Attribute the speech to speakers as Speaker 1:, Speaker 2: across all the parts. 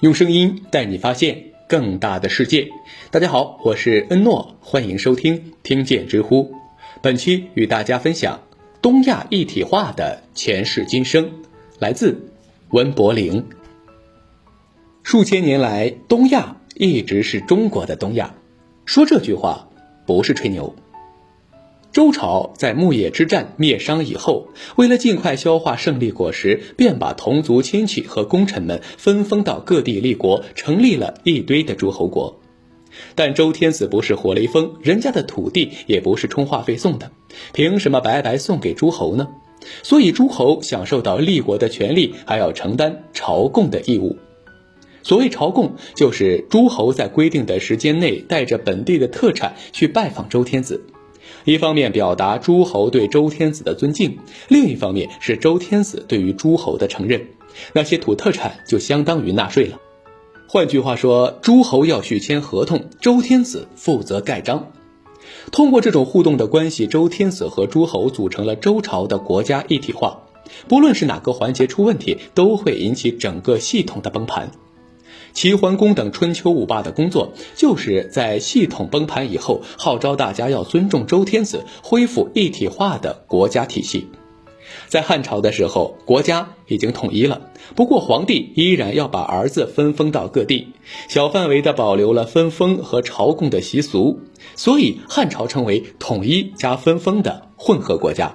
Speaker 1: 用声音带你发现更大的世界。大家好，我是恩诺，欢迎收听听见知乎。本期与大家分享东亚一体化的前世今生，来自温柏林。数千年来，东亚一直是中国的东亚。说这句话不是吹牛。周朝在牧野之战灭商以后，为了尽快消化胜利果实，便把同族亲戚和功臣们分封到各地立国，成立了一堆的诸侯国。但周天子不是活雷锋，人家的土地也不是充话费送的，凭什么白白送给诸侯呢？所以诸侯享受到立国的权利，还要承担朝贡的义务。所谓朝贡，就是诸侯在规定的时间内，带着本地的特产去拜访周天子。一方面表达诸侯对周天子的尊敬，另一方面是周天子对于诸侯的承认。那些土特产就相当于纳税了。换句话说，诸侯要续签合同，周天子负责盖章。通过这种互动的关系，周天子和诸侯组成了周朝的国家一体化。不论是哪个环节出问题，都会引起整个系统的崩盘。齐桓公等春秋五霸的工作，就是在系统崩盘以后，号召大家要尊重周天子，恢复一体化的国家体系。在汉朝的时候，国家已经统一了，不过皇帝依然要把儿子分封到各地，小范围的保留了分封和朝贡的习俗，所以汉朝称为统一加分封的混合国家。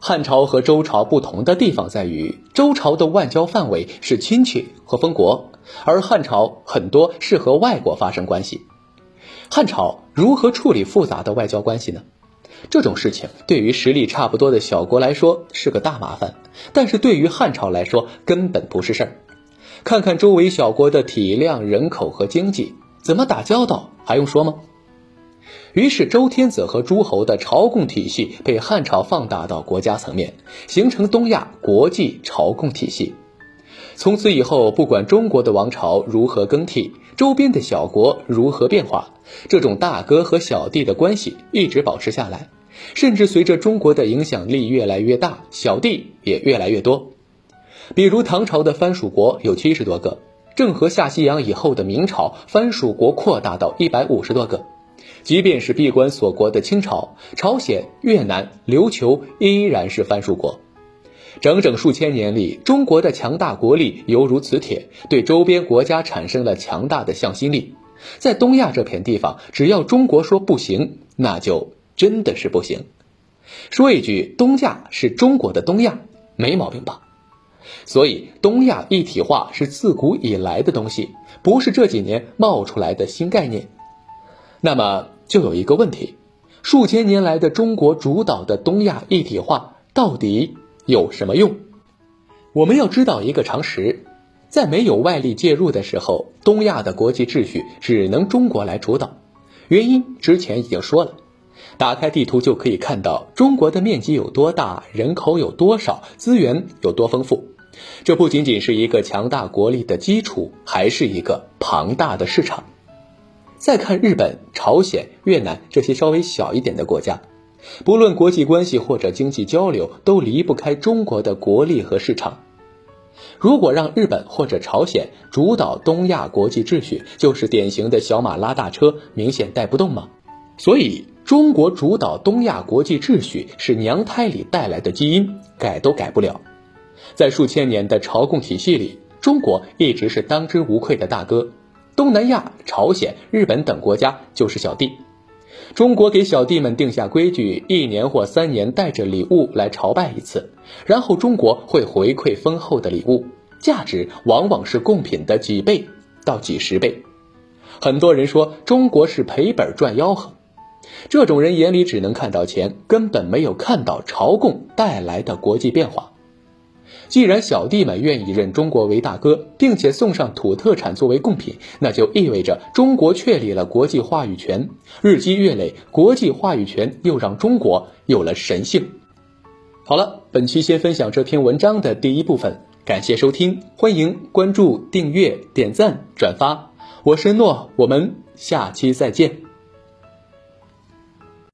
Speaker 1: 汉朝和周朝不同的地方在于，周朝的外交范围是亲戚和封国。而汉朝很多是和外国发生关系，汉朝如何处理复杂的外交关系呢？这种事情对于实力差不多的小国来说是个大麻烦，但是对于汉朝来说根本不是事儿。看看周围小国的体量、人口和经济，怎么打交道还用说吗？于是周天子和诸侯的朝贡体系被汉朝放大到国家层面，形成东亚国际朝贡体系。从此以后，不管中国的王朝如何更替，周边的小国如何变化，这种大哥和小弟的关系一直保持下来。甚至随着中国的影响力越来越大，小弟也越来越多。比如唐朝的藩属国有七十多个，郑和下西洋以后的明朝，藩属国扩大到一百五十多个。即便是闭关锁国的清朝，朝鲜、越南、琉球依然是藩属国。整整数千年里，中国的强大国力犹如磁铁，对周边国家产生了强大的向心力。在东亚这片地方，只要中国说不行，那就真的是不行。说一句，东亚是中国的东亚，没毛病吧？所以，东亚一体化是自古以来的东西，不是这几年冒出来的新概念。那么，就有一个问题：数千年来的中国主导的东亚一体化，到底？有什么用？我们要知道一个常识，在没有外力介入的时候，东亚的国际秩序只能中国来主导。原因之前已经说了，打开地图就可以看到中国的面积有多大，人口有多少，资源有多丰富。这不仅仅是一个强大国力的基础，还是一个庞大的市场。再看日本、朝鲜、越南这些稍微小一点的国家。不论国际关系或者经济交流，都离不开中国的国力和市场。如果让日本或者朝鲜主导东亚国际秩序，就是典型的小马拉大车，明显带不动吗？所以，中国主导东亚国际秩序是娘胎里带来的基因，改都改不了。在数千年的朝贡体系里，中国一直是当之无愧的大哥，东南亚、朝鲜、日本等国家就是小弟。中国给小弟们定下规矩，一年或三年带着礼物来朝拜一次，然后中国会回馈丰厚的礼物，价值往往是贡品的几倍到几十倍。很多人说中国是赔本赚吆喝，这种人眼里只能看到钱，根本没有看到朝贡带来的国际变化。既然小弟们愿意认中国为大哥，并且送上土特产作为贡品，那就意味着中国确立了国际话语权。日积月累，国际话语权又让中国有了神性。好了，本期先分享这篇文章的第一部分，感谢收听，欢迎关注、订阅、点赞、转发。我是诺，我们下期再见。